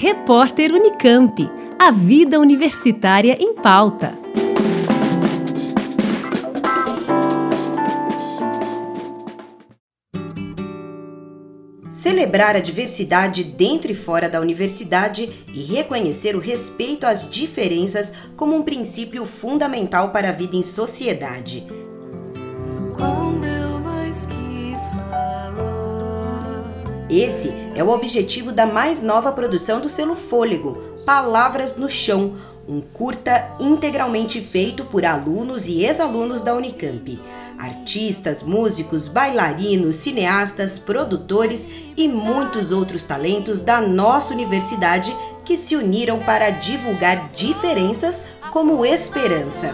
Repórter Unicamp. A vida universitária em pauta. Celebrar a diversidade dentro e fora da universidade e reconhecer o respeito às diferenças como um princípio fundamental para a vida em sociedade. Esse é o objetivo da mais nova produção do selo Fôlego, Palavras no Chão, um curta integralmente feito por alunos e ex-alunos da Unicamp. Artistas, músicos, bailarinos, cineastas, produtores e muitos outros talentos da nossa universidade que se uniram para divulgar diferenças como esperança.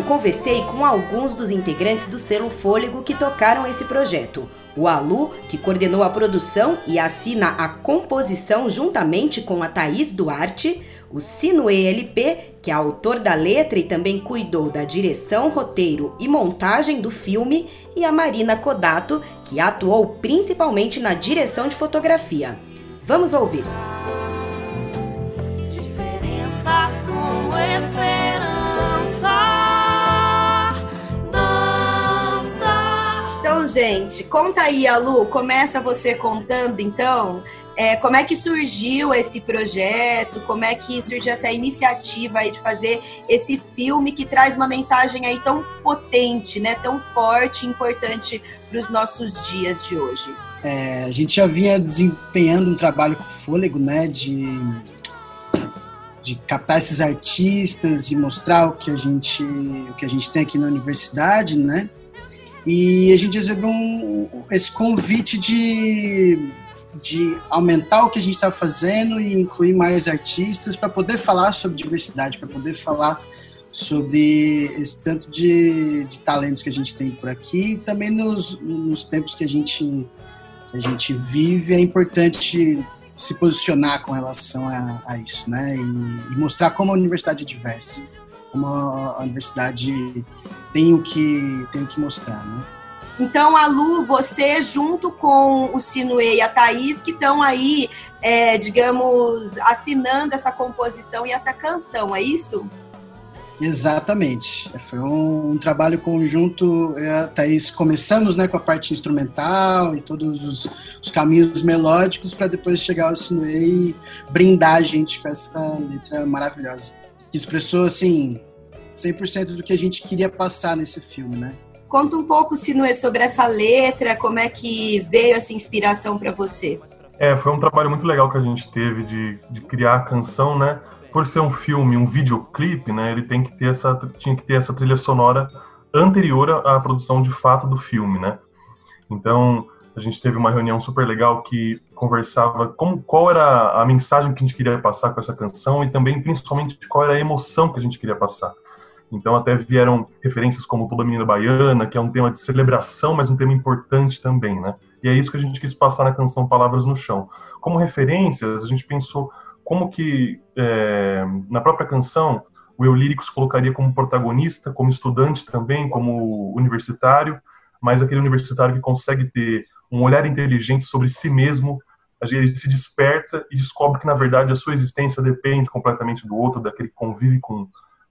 Eu conversei com alguns dos integrantes do selo Fôlego que tocaram esse projeto. O Alu, que coordenou a produção e assina a composição juntamente com a Thaís Duarte, o Sino ELP, que é autor da letra e também cuidou da direção, roteiro e montagem do filme, e a Marina Kodato, que atuou principalmente na direção de fotografia. Vamos ouvir. Diferenças com gente, conta aí, Alu, começa você contando, então, é, como é que surgiu esse projeto, como é que surgiu essa iniciativa aí de fazer esse filme que traz uma mensagem aí tão potente, né, tão forte e importante para os nossos dias de hoje. É, a gente já vinha desempenhando um trabalho com fôlego, né, de de captar esses artistas, de mostrar o que a gente o que a gente tem aqui na universidade, né? E a gente recebeu um, esse convite de, de aumentar o que a gente está fazendo e incluir mais artistas para poder falar sobre diversidade, para poder falar sobre esse tanto de, de talentos que a gente tem por aqui e também nos, nos tempos que a gente, que a gente vive, é importante se posicionar com relação a, a isso, né? E, e, mostrar como a universidade é diversa, como a, universidade tem o que, tem o que mostrar, né? Então, a Lu, você junto com o Sinuê e a Thaís, que estão aí, é, digamos, assinando essa composição e essa canção, é isso? Exatamente. Foi um, um trabalho conjunto. É, Thaís, começamos né, com a parte instrumental e todos os, os caminhos melódicos para depois chegar ao Sinuê e brindar a gente com essa letra maravilhosa. Que expressou, assim, 100% do que a gente queria passar nesse filme, né? Conta um pouco, se não é sobre essa letra, como é que veio essa inspiração para você? É, foi um trabalho muito legal que a gente teve de, de criar a canção, né? Por ser um filme, um videoclipe, né? Ele tem que ter essa, tinha que ter essa trilha sonora anterior à produção de fato do filme, né? Então, a gente teve uma reunião super legal que conversava como, qual era a mensagem que a gente queria passar com essa canção e também, principalmente, qual era a emoção que a gente queria passar. Então até vieram referências como Toda Menina Baiana, que é um tema de celebração, mas um tema importante também, né? E é isso que a gente quis passar na canção Palavras no Chão. Como referências, a gente pensou como que é, na própria canção o eu lírico se colocaria como protagonista, como estudante também, como universitário, mas aquele universitário que consegue ter um olhar inteligente sobre si mesmo, ele se desperta e descobre que na verdade a sua existência depende completamente do outro, daquele que convive com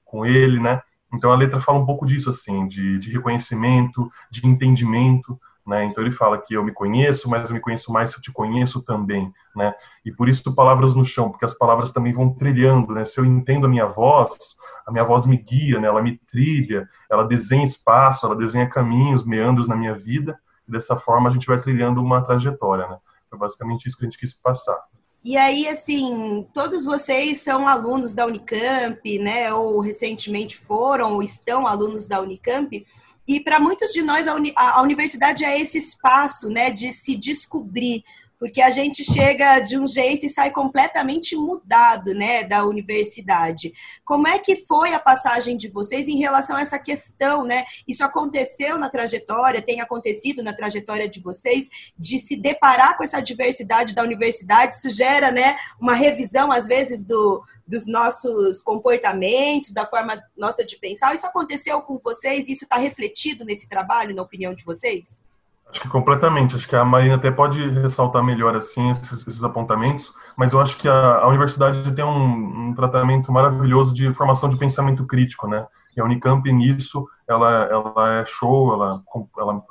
com ele, né? Então a letra fala um pouco disso, assim, de, de reconhecimento, de entendimento, né? Então ele fala que eu me conheço, mas eu me conheço mais se eu te conheço também, né? E por isso palavras no chão, porque as palavras também vão trilhando, né? Se eu entendo a minha voz, a minha voz me guia, né? Ela me trilha, ela desenha espaço, ela desenha caminhos, meandros na minha vida. Dessa forma a gente vai trilhando uma trajetória, né? Foi basicamente isso que a gente quis passar. E aí, assim, todos vocês são alunos da Unicamp, né? Ou recentemente foram ou estão alunos da Unicamp. E para muitos de nós, a, uni a, universidade é esse espaço, né, de se descobrir. Porque a gente chega de um jeito e sai completamente mudado, né, da universidade. Como é que foi a passagem de vocês em relação a essa questão, né? Isso aconteceu na trajetória, tem acontecido na trajetória de vocês, de se deparar com essa diversidade da universidade, isso gera, né, uma revisão às vezes do dos nossos comportamentos, da forma nossa de pensar. Isso aconteceu com vocês? Isso está refletido nesse trabalho, na opinião de vocês? Acho que completamente. Acho que a Marina até pode ressaltar melhor assim esses, esses apontamentos, mas eu acho que a, a universidade tem um, um, tratamento maravilhoso de formação de pensamento crítico, né? E a Unicamp nisso, ela, ela é show, ela, ela,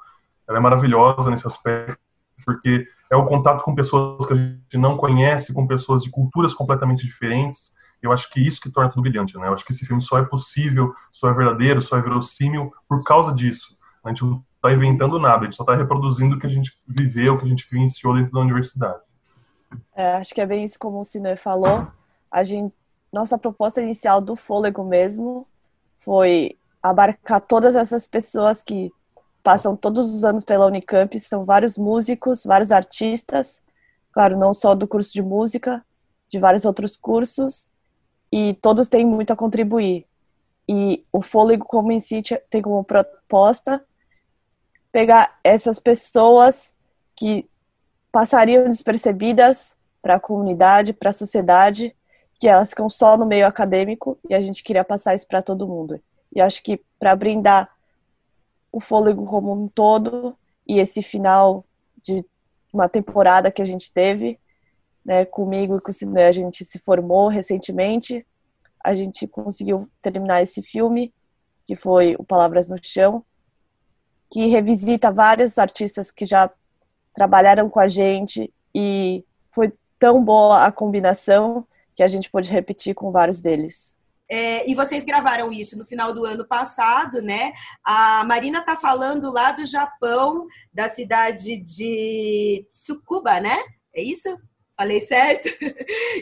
ela é maravilhosa nesse aspecto, porque é o contato com pessoas que a gente não conhece, com pessoas de culturas completamente diferentes. Eu acho que isso que torna tudo brilhante, né? Eu acho que esse filme só é possível, só é verdadeiro, só é verossímil por causa disso. A gente está inventando nada, a gente só está reproduzindo o que a gente viveu, o que a gente vivenciou dentro da universidade. É, acho que é bem isso como o Cine falou. A gente, nossa proposta inicial do Fôlego mesmo foi abarcar todas essas pessoas que passam todos os anos pela Unicamp, são vários músicos, vários artistas, claro, não só do curso de música, de vários outros cursos, e todos têm muito a contribuir. E o Fôlego como em si tem como proposta pegar essas pessoas que passariam despercebidas para a comunidade, para a sociedade, que elas ficam só no meio acadêmico e a gente queria passar isso para todo mundo. E acho que para brindar o fôlego como um todo e esse final de uma temporada que a gente teve, né, comigo e com o Cine, a gente se formou recentemente, a gente conseguiu terminar esse filme, que foi o Palavras no Chão, que revisita vários artistas que já trabalharam com a gente e foi tão boa a combinação que a gente pôde repetir com vários deles. É, e vocês gravaram isso no final do ano passado, né? A Marina tá falando lá do Japão, da cidade de Tsukuba, né? É isso? Falei certo?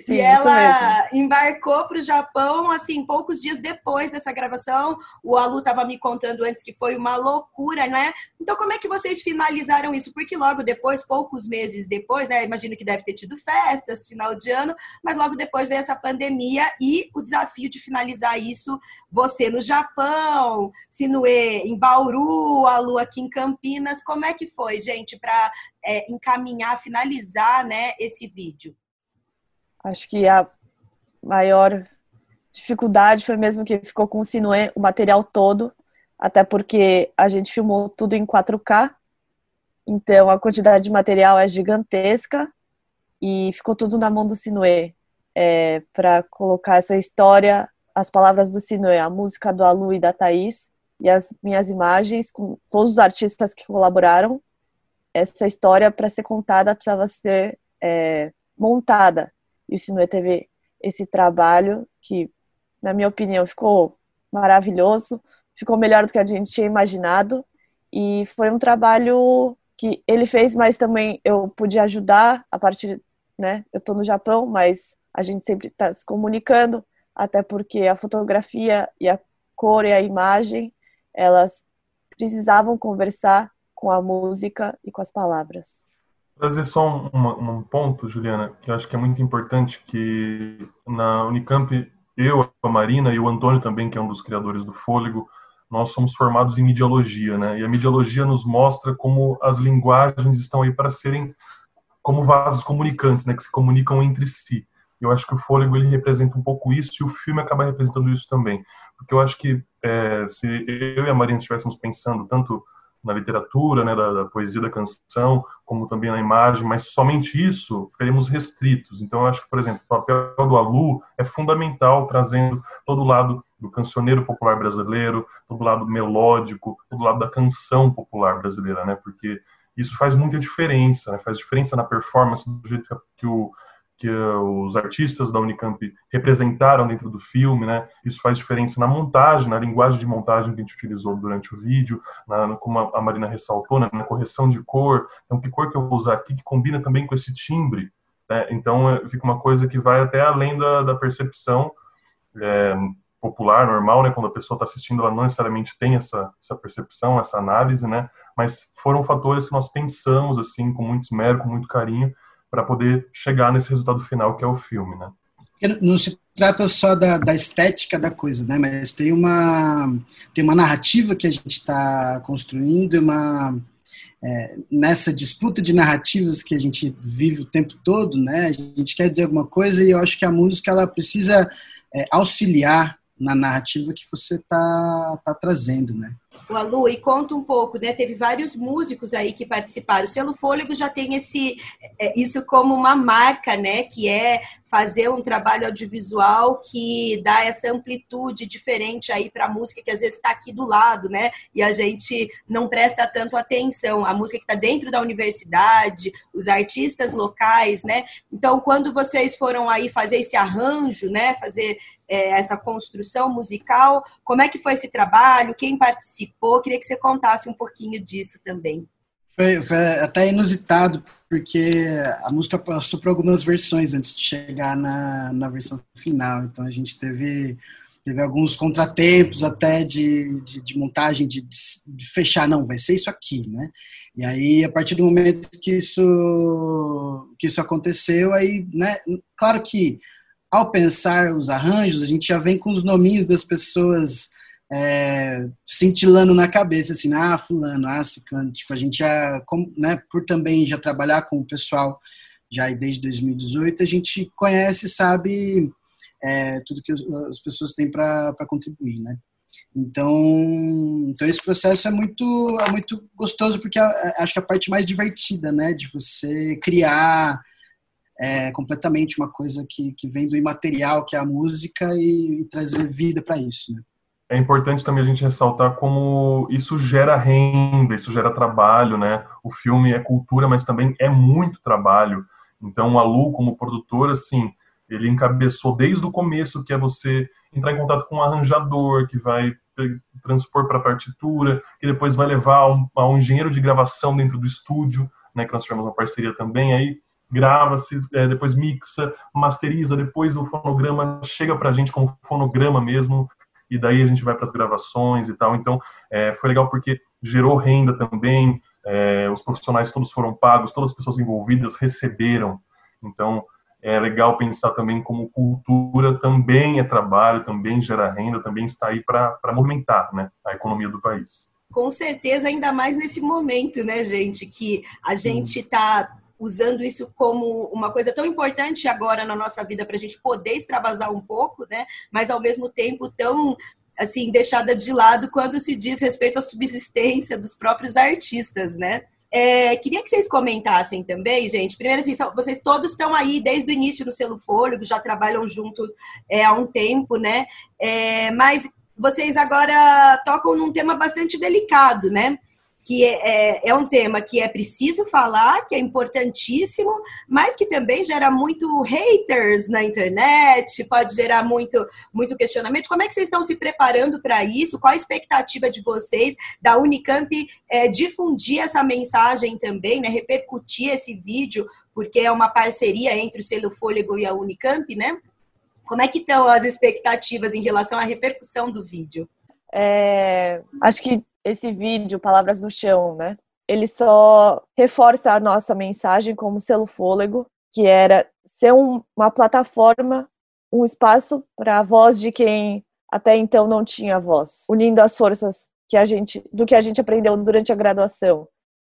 Sim, e ela embarcou para o Japão, assim, poucos dias depois dessa gravação. O Alu estava me contando antes que foi uma loucura, né? Então, como é que vocês finalizaram isso? Porque logo depois, poucos meses depois, né? Imagino que deve ter tido festas, final de ano, mas logo depois veio essa pandemia e o desafio de finalizar isso, você no Japão, Sinue em Bauru, Alu aqui em Campinas. Como é que foi, gente, para é, encaminhar, finalizar né, esse vídeo? Acho que a maior dificuldade foi mesmo que ficou com o Sinuê, o material todo, até porque a gente filmou tudo em 4K, então a quantidade de material é gigantesca e ficou tudo na mão do Sinuê. É, para colocar essa história, as palavras do Sinuê, a música do Alu e da Thaís e as minhas imagens com todos os artistas que colaboraram essa história para ser contada precisava ser é, montada. E o Sinue teve esse trabalho que, na minha opinião, ficou maravilhoso, ficou melhor do que a gente tinha imaginado. E foi um trabalho que ele fez, mas também eu pude ajudar a partir, né? Eu estou no Japão, mas a gente sempre está se comunicando, até porque a fotografia e a cor e a imagem, elas precisavam conversar com a música e com as palavras. Trazer só um, um, ponto, Juliana, que eu acho que é muito importante, que na Unicamp, eu, a Marina e o Antônio também, que é um dos criadores do Fôlego, nós somos formados em mediologia, né? E a mediologia nos mostra como as linguagens estão aí para serem como vasos comunicantes, né? Que se comunicam entre si. Eu acho que o Fôlego ele representa um pouco isso e o filme acaba representando isso também, porque eu acho que é, se eu e a Marina estivéssemos pensando tanto na literatura, né, da, da, poesia da canção, como também na imagem, mas somente isso ficaríamos restritos. Então, eu acho que, por exemplo, o papel do Alu é fundamental, trazendo todo o lado do cancioneiro popular brasileiro, todo o lado melódico, todo o lado da canção popular brasileira, né, porque isso faz muita diferença, né, faz diferença na performance, do jeito que o que os artistas da Unicamp representaram dentro do filme, né? Isso faz diferença na montagem, na linguagem de montagem que a gente utilizou durante o vídeo, na, como a Marina ressaltou, né? na correção de cor. Então, que cor que eu vou usar aqui que combina também com esse timbre? Né? Então, é, fica uma coisa que vai até além da, da percepção é, popular, normal, né? Quando a pessoa está assistindo, ela não necessariamente tem essa, essa percepção, essa análise, né? Mas foram fatores que nós pensamos, assim, com muito esmero, com muito carinho, para poder chegar nesse resultado final que é o filme, né? Não se trata só da, da, estética da coisa, né? Mas tem uma tem uma narrativa que a gente está construindo, uma é, nessa disputa de narrativas que a gente vive o tempo todo, né? A gente quer dizer alguma coisa e eu acho que a música ela precisa é, auxiliar na narrativa que você está tá trazendo, né? O Alu, e conta um pouco, né? Teve vários músicos aí que participaram. O Selo Fôlego já tem esse, é, isso como uma marca, né? Que é fazer um trabalho audiovisual que dá essa amplitude diferente aí para a música que às vezes está aqui do lado, né? E a gente não presta tanto atenção. A música que está dentro da universidade, os artistas locais, né? Então, quando vocês foram aí fazer esse arranjo, né? Fazer é, essa construção musical, como é que foi esse trabalho? Quem participou? Queria que você contasse um pouquinho disso também. Foi, foi, até inusitado, porque a música passou por algumas versões antes de chegar na, na versão final. Então a gente teve, teve alguns contratempos até de, de, de montagem, de, de, fechar, não, vai ser isso aqui, né? E aí, a partir do momento que isso, que isso aconteceu, aí, né? Claro que ao pensar os arranjos, a gente já vem com os nominhos das pessoas é, cintilando na cabeça, assim, ah, fulano, ah, ciclano, tipo, a gente já, né, por também já trabalhar com o pessoal já desde 2018, a gente conhece, sabe é, tudo que as pessoas têm para contribuir, né. Então, então esse processo é muito, é muito gostoso porque acho que é a parte mais divertida, né, de você criar é, completamente uma coisa que, que vem do imaterial, que é a música, e, e trazer vida para isso, né é importante também a gente ressaltar como isso gera renda, isso gera trabalho, né? O filme é cultura, mas também é muito trabalho. Então, o Alu, como produtor, assim, ele encabeçou desde o começo, que é você entrar em contato com um arranjador, que vai transpor para a partitura, que depois vai levar a um, a um, engenheiro de gravação dentro do estúdio, né, que nós tivemos uma parceria também, aí grava-se, é, depois mixa, masteriza, depois o fonograma chega para a gente como fonograma mesmo, e daí a gente vai para as gravações e tal. Então, é, foi legal porque gerou renda também, é, os profissionais todos foram pagos, todas as pessoas envolvidas receberam. Então, é legal pensar também como cultura também é trabalho, também gera renda, também está aí para movimentar né, a economia do país. Com certeza, ainda mais nesse momento, né, gente, que a gente está usando isso como uma coisa tão importante agora na nossa vida para a gente poder extravasar um pouco, né? Mas ao mesmo tempo tão assim deixada de lado quando se diz respeito à subsistência dos próprios artistas, né? É, queria que vocês comentassem também, gente. Primeiro, assim, vocês todos estão aí desde o início no Selo Fôlego, já trabalham juntos é, há um tempo, né? É, mas vocês agora tocam num tema bastante delicado, né? Que é, é, é, um tema que é preciso falar, que é importantíssimo, mas que também gera muito haters na internet, pode gerar muito, muito questionamento. Como é que vocês estão se preparando para isso? Qual a expectativa de vocês da Unicamp é, difundir essa mensagem também, né? repercutir esse vídeo, porque é uma parceria entre o Selo Fôlego e a Unicamp, né? Como é que estão as expectativas em relação à repercussão do vídeo? É, acho que esse vídeo, Palavras no Chão, né? Ele só reforça a nossa mensagem como selo fôlego, que era ser um, uma plataforma, um espaço para a voz de quem até então não tinha voz, unindo as forças que a gente, do que a gente aprendeu durante a graduação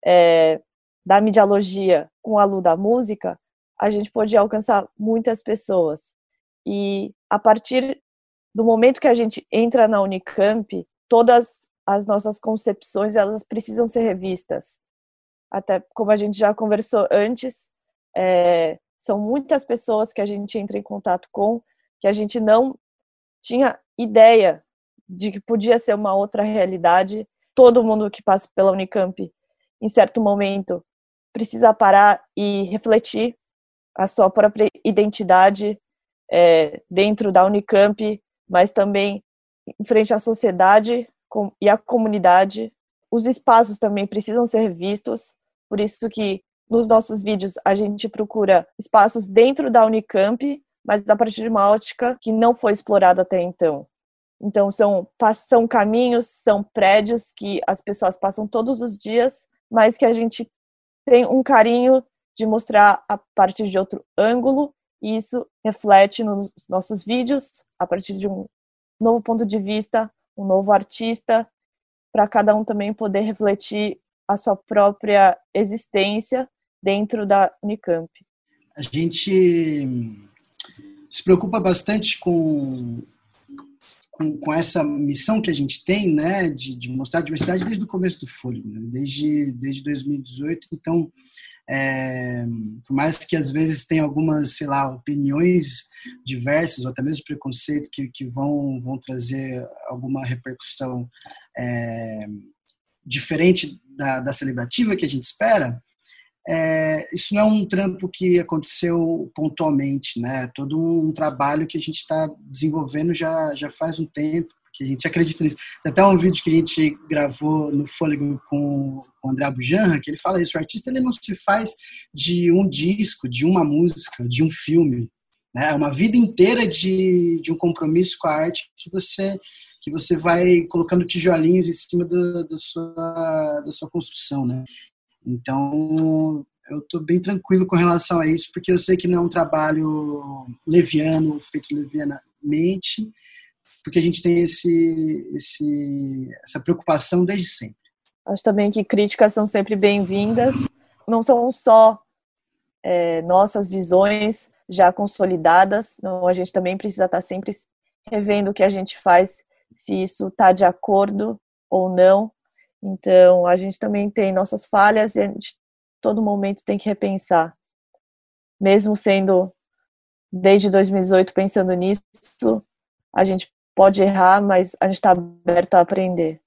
é, da mediologia com a luz da música, a gente pode alcançar muitas pessoas. E a partir do momento que a gente entra na Unicamp, todas as nossas concepções elas precisam ser revistas. Até como a gente já conversou antes, é, são muitas pessoas que a gente entra em contato com que a gente não tinha ideia de que podia ser uma outra realidade. Todo mundo que passa pela Unicamp, em certo momento, precisa parar e refletir a sua própria identidade é, dentro da Unicamp, mas também em frente à sociedade, e a comunidade. Os espaços também precisam ser vistos, por isso que nos nossos vídeos a gente procura espaços dentro da Unicamp, mas a partir de uma ótica que não foi explorada até então. Então são são caminhos, são prédios que as pessoas passam todos os dias, mas que a gente tem um carinho de mostrar a partir de outro ângulo, e isso reflete nos nossos vídeos, a partir de um novo ponto de vista, um novo artista, para cada um também poder refletir a sua própria existência dentro da Unicamp. A gente se preocupa bastante com, com, com, essa missão que a gente tem, né, de, de mostrar a diversidade desde o começo do Fôlego, né, desde, desde 2018. Então, é, por mais que às vezes tenha algumas, sei lá, opiniões diversas ou até mesmo preconceito que, que vão, vão trazer alguma repercussão é, diferente da, da celebrativa que a gente espera, é, isso não é um trampo que aconteceu pontualmente, né? Todo um, trabalho que a gente está desenvolvendo já, já faz um tempo, que a gente acredita nisso. Tem até um vídeo que a gente gravou no Fôlego com, o André Bujanra, que ele fala isso, o artista ele não se faz de um disco, de uma música, de um filme. Né? É uma vida inteira de, de um compromisso com a arte que você que você vai colocando tijolinhos em cima da, da, sua, da sua construção, né? Então, eu estou bem tranquilo com relação a isso, porque eu sei que não é um trabalho leviano, feito levianamente, porque a gente tem esse, esse, essa preocupação desde sempre. Acho também que críticas são sempre bem-vindas, não são só é, nossas visões já consolidadas, não, a gente também precisa estar sempre revendo o que a gente faz, se isso está de acordo ou não então, a gente também tem nossas falhas e a gente todo momento tem que repensar. Mesmo sendo desde 2018 pensando nisso, a gente pode errar, mas a gente está aberto a aprender.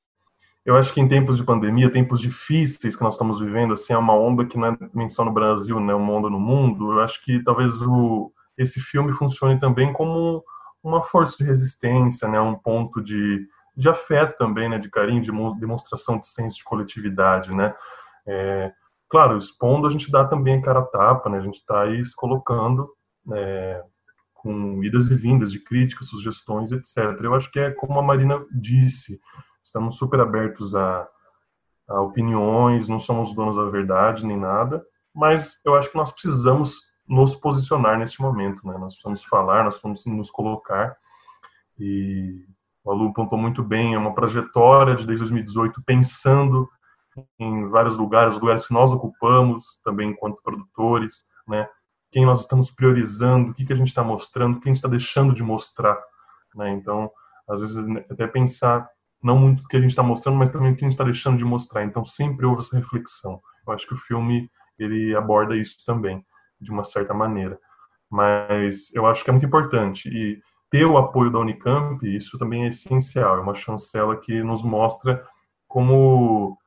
Eu acho que em tempos de pandemia, tempos difíceis que nós estamos vivendo, assim, é uma onda que não é só no Brasil, né, uma onda no mundo. Eu acho que talvez o, esse filme funcione também como uma força de resistência, né, um ponto de de afeto também, né, de carinho, de demonstração de senso de coletividade, né. É, claro, expondo a gente dá também a cara tapa, né, a gente está aí se colocando é, com idas e vindas de críticas, sugestões, etc. Eu acho que é como a Marina disse, estamos super abertos a, a opiniões, não somos donos da verdade nem nada, mas eu acho que nós precisamos nos posicionar neste momento, né? Nós precisamos falar, nós precisamos nos colocar e o Alu pontou muito bem, é uma trajetória de desde 2018 pensando em vários lugares, lugares que nós ocupamos também enquanto produtores, né? Quem nós estamos priorizando, o que, que a gente está mostrando, o que a gente está deixando de mostrar, né? Então, às vezes até pensar não muito o que a gente está mostrando, mas também o que a gente está deixando de mostrar. Então, sempre houve essa reflexão. Eu acho que o filme ele aborda isso também, de uma certa maneira. Mas eu acho que é muito importante e ter o apoio da Unicamp, isso também é essencial, é uma chancela que nos mostra como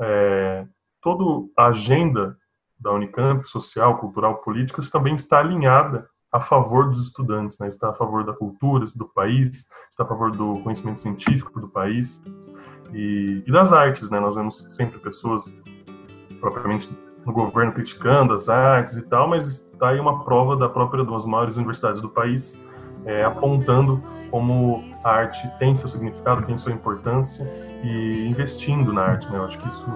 é, toda a agenda da Unicamp, social, cultural, política, também está alinhada a favor dos estudantes, né? está a favor da cultura do país, está a favor do conhecimento científico do país e, e das artes. Né? Nós vemos sempre pessoas propriamente no governo criticando as artes e tal, mas está aí uma prova da própria das maiores universidades do país é, apontando como a arte tem seu significado, tem sua importância e investindo na arte. Né? Eu acho que isso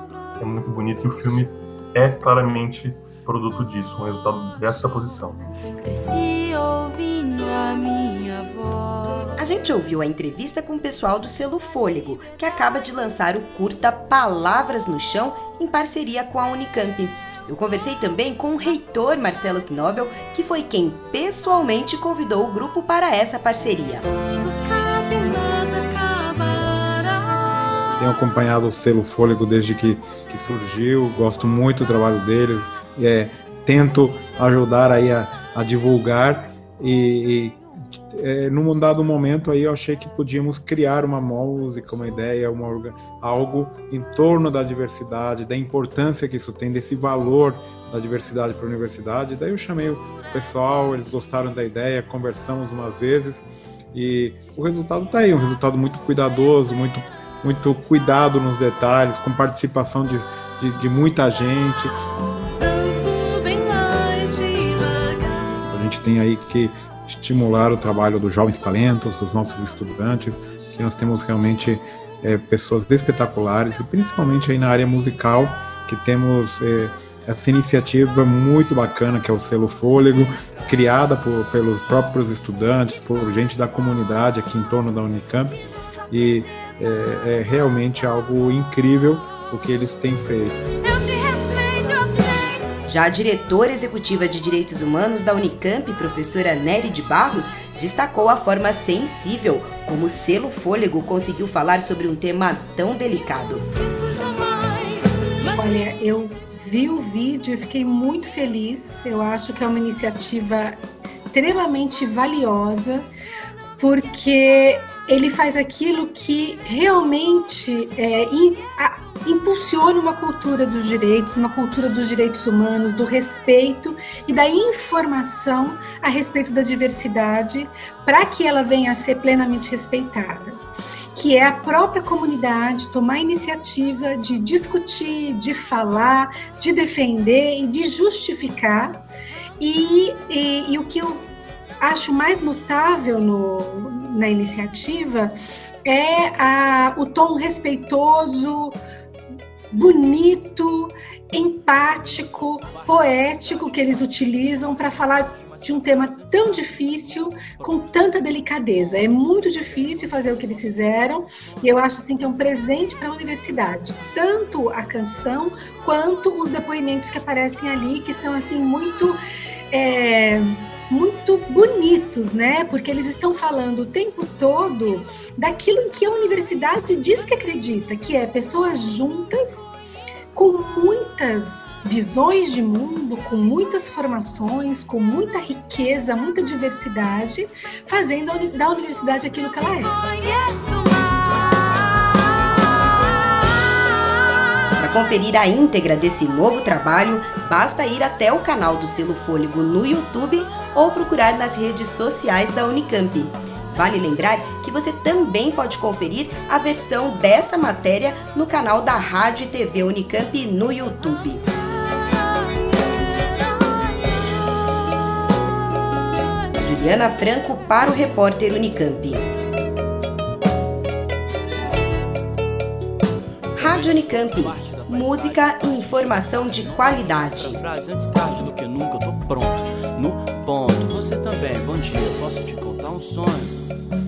é muito bonito e o filme é claramente produto disso, um resultado dessa posição. Cresci ouvindo a minha voz. A gente ouviu a entrevista com o pessoal do selo Fôlego, que acaba de lançar o curta Palavras no Chão em parceria com a Unicamp. Eu conversei também com o reitor Marcelo Knobel, que foi quem pessoalmente convidou o grupo para essa parceria. Tenho acompanhado o selo Fôlego desde que, que surgiu, gosto muito do trabalho deles, é, tento ajudar aí a, a divulgar e, e é, num dado momento aí eu achei que podíamos criar uma música, uma ideia, uma, algo em torno da diversidade, da importância que isso tem, desse valor da diversidade para a universidade. Daí eu chamei o pessoal, eles gostaram da ideia, conversamos umas vezes e o resultado está aí, um resultado muito cuidadoso, muito, muito cuidado nos detalhes, com participação de, de, de muita gente. A gente tem aí que estimular o trabalho dos jovens talentos, dos nossos estudantes, que nós temos realmente é, pessoas espetaculares, e principalmente aí na área musical, que temos é, essa iniciativa muito bacana que é o Selo Fôlego, criada por, pelos próprios estudantes, por gente da comunidade aqui em torno da Unicamp, e é, é realmente algo incrível o que eles têm feito. Já a diretora executiva de Direitos Humanos da Unicamp, professora Nery de Barros, destacou a forma sensível como o selo Fôlego conseguiu falar sobre um tema tão delicado. Olha, eu vi o vídeo e fiquei muito feliz. Eu acho que é uma iniciativa extremamente valiosa, porque ele faz aquilo que realmente é, impulsione uma cultura dos direitos, uma cultura dos direitos humanos, do respeito e da informação a respeito da diversidade, para que ela venha a ser plenamente respeitada. Que é a própria comunidade tomar a iniciativa de discutir, de falar, de defender e de justificar. E, e, e o que eu acho mais notável no, na iniciativa é a, o tom respeitoso, bonito, empático, poético que eles utilizam para falar de um tema tão difícil com tanta delicadeza. É muito difícil fazer o que eles fizeram e eu acho assim que é um presente para a universidade, tanto a canção quanto os depoimentos que aparecem ali, que são assim muito é, muito bonitos, né? Porque eles estão falando o tempo todo daquilo em que a universidade diz que acredita, que é pessoas juntas com muitas visões de mundo, com muitas formações, com muita riqueza, muita diversidade, fazendo da universidade aquilo que ela é. Para conferir a íntegra desse novo trabalho, basta ir até o canal do Selo Fôlego no YouTube ou procurar nas redes sociais da Unicamp. Vale lembrar que você também pode conferir a versão dessa matéria no canal da Rádio e TV Unicamp no YouTube. Juliana Franco para o repórter Unicamp. Rádio Unicamp música e informação de qualidade. Antes tarde do que nunca, tô pronto, no ponto. Você também, bom dia, posso te contar um sonho?